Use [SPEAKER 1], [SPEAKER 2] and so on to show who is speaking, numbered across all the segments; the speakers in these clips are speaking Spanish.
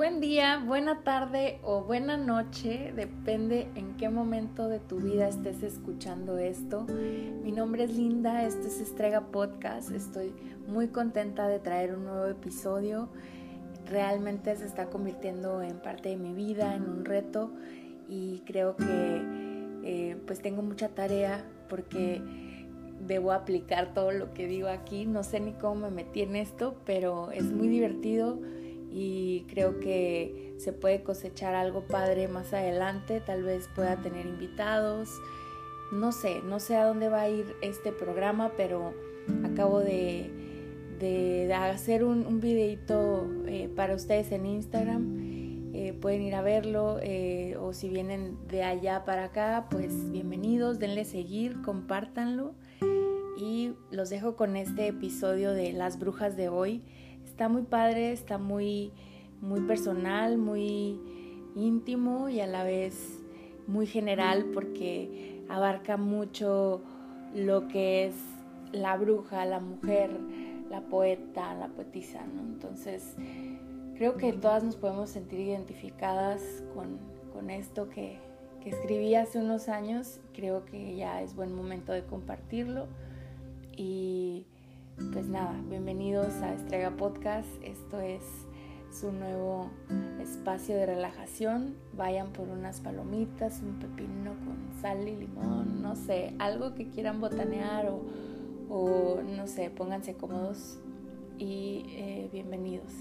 [SPEAKER 1] Buen día, buena tarde o buena noche, depende en qué momento de tu vida estés escuchando esto. Mi nombre es Linda, esto es Estrega Podcast, estoy muy contenta de traer un nuevo episodio. Realmente se está convirtiendo en parte de mi vida, en un reto y creo que eh, pues tengo mucha tarea porque debo aplicar todo lo que digo aquí. No sé ni cómo me metí en esto, pero es muy divertido y creo que se puede cosechar algo padre más adelante, tal vez pueda tener invitados, no sé, no sé a dónde va a ir este programa, pero acabo de, hacer un, un videito eh, para ustedes en Instagram, eh, pueden ir a verlo eh, o si vienen de allá para acá, pues bienvenidos, denle seguir, compártanlo. Y los dejo con este episodio de Las Brujas de hoy está muy padre, está muy, muy personal, muy íntimo y a la vez muy general porque abarca mucho lo que es la bruja, la mujer, la poeta, la poetisa. Entonces, creo que todas nos podemos sentir identificadas con, con esto que, que escribí hace unos años. Creo que ya es buen momento de compartirlo y nada, bienvenidos a Estrega Podcast. Esto es su nuevo espacio de relajación. Vayan por unas palomitas, un pepino con sal y limón, no sé, algo que quieran botanear o, o no sé, pónganse cómodos y eh, bienvenidos.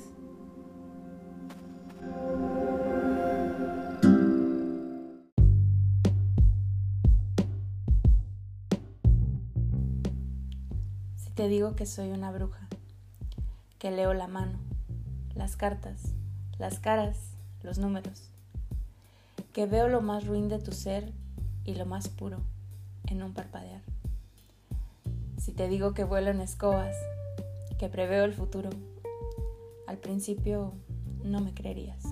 [SPEAKER 1] Te digo que soy una bruja, que leo la mano, las cartas, las caras, los números, que veo lo más ruin de tu ser y lo más puro en un parpadear. Si te digo que vuelo en escobas, que preveo el futuro, al principio no me creerías.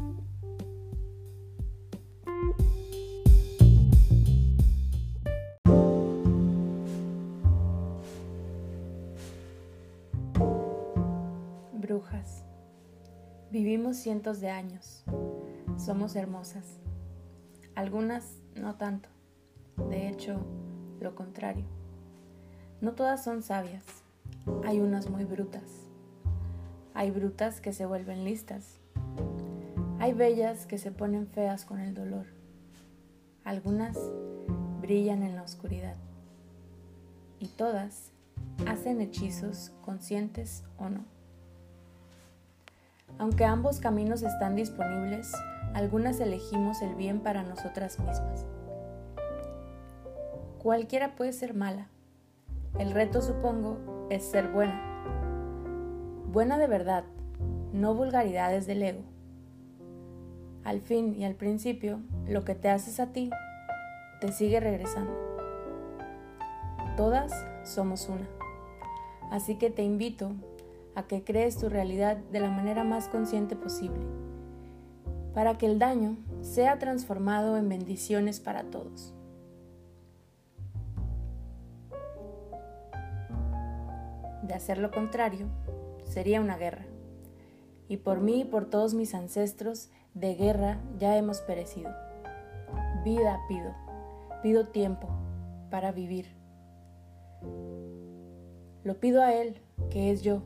[SPEAKER 1] Vivimos cientos de años. Somos hermosas. Algunas no tanto. De hecho, lo contrario. No todas son sabias. Hay unas muy brutas. Hay brutas que se vuelven listas. Hay bellas que se ponen feas con el dolor. Algunas brillan en la oscuridad. Y todas hacen hechizos conscientes o no. Aunque ambos caminos están disponibles, algunas elegimos el bien para nosotras mismas. Cualquiera puede ser mala. El reto, supongo, es ser buena. Buena de verdad, no vulgaridades del ego. Al fin y al principio, lo que te haces a ti, te sigue regresando. Todas somos una. Así que te invito a que crees tu realidad de la manera más consciente posible, para que el daño sea transformado en bendiciones para todos. De hacer lo contrario, sería una guerra. Y por mí y por todos mis ancestros, de guerra ya hemos perecido. Vida pido, pido tiempo para vivir. Lo pido a Él, que es yo,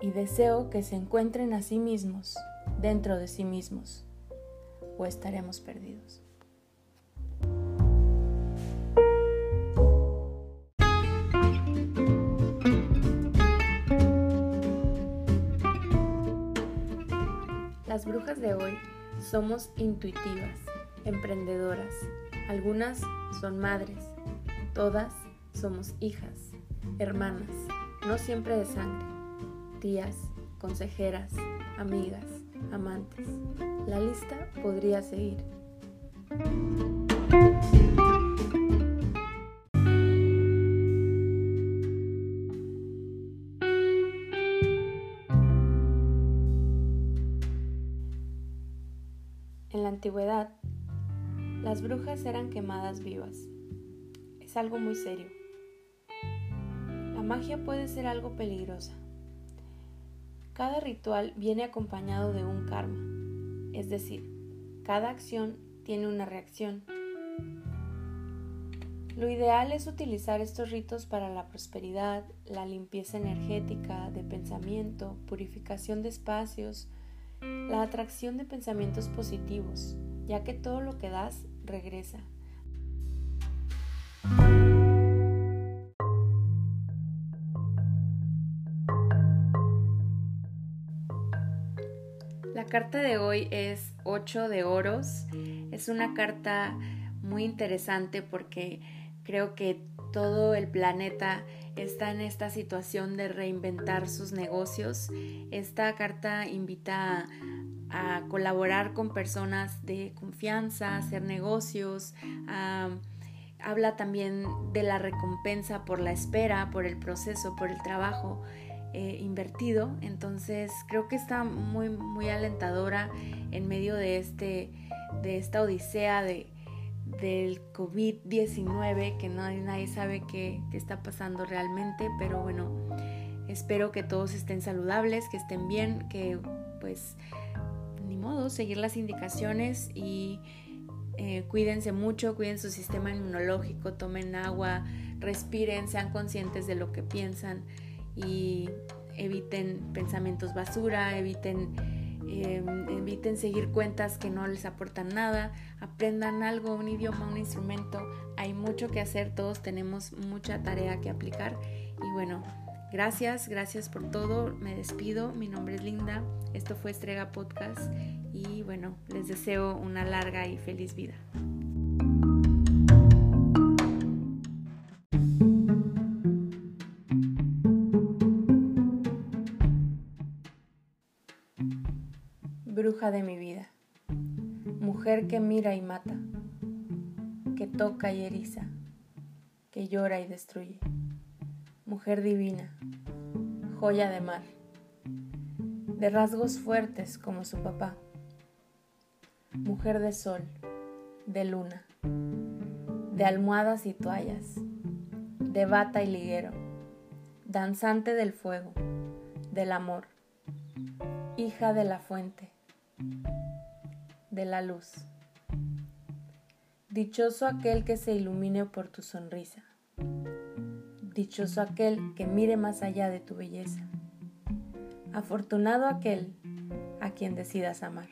[SPEAKER 1] y deseo que se encuentren a sí mismos dentro de sí mismos o estaremos perdidos. Las brujas de hoy somos intuitivas, emprendedoras. Algunas son madres, todas somos hijas, hermanas, no siempre de sangre tías, consejeras, amigas, amantes. La lista podría seguir. En la antigüedad, las brujas eran quemadas vivas. Es algo muy serio. La magia puede ser algo peligrosa Cada ritual viene acompañado de un karma, es decir, cada acción tiene una reacción. Lo ideal es utilizar estos ritos para la prosperidad, la limpieza energética de pensamiento, purificación de espacios, la atracción de pensamientos positivos, ya que todo lo que das regresa. La carta de hoy es 8 de oros. Es una carta muy interesante porque creo que todo el planeta está en esta situación de reinventar sus negocios. Esta carta invita a, colaborar con personas de confianza, hacer negocios, habla también de la recompensa por la espera, por el proceso, por el trabajo. Eh, invertido. Entonces creo que está muy, muy alentadora en medio de, este, de esta odisea de, del COVID-19, que nadie, nadie sabe qué, qué está pasando realmente, pero bueno, espero que todos estén saludables, que estén bien, que pues ni modo, seguir las indicaciones y eh, cuídense mucho, cuiden su sistema inmunológico, tomen agua, respiren, sean conscientes de lo que piensan y eviten pensamientos basura, eviten, em, eviten seguir cuentas que no les aportan nada, aprendan algo, un idioma, un instrumento. Hay mucho que hacer, todos tenemos mucha tarea que aplicar y bueno. Gracias, gracias por todo. Me despido. Mi nombre es Linda. Esto fue Estrega Podcast y bueno, les deseo una larga y feliz vida. Bruja de mi vida, mujer que mira y mata, que toca y eriza, que llora y destruye, mujer divina, joya de mar, de rasgos fuertes como su papá, mujer de sol, de luna, de almohadas y toallas, de bata y liguero, danzante del fuego, del amor, hija de la fuente de la luz. Dichoso aquel que se ilumine por tu sonrisa. Dichoso aquel que mire más allá de tu belleza. Afortunado aquel a quien decidas amar.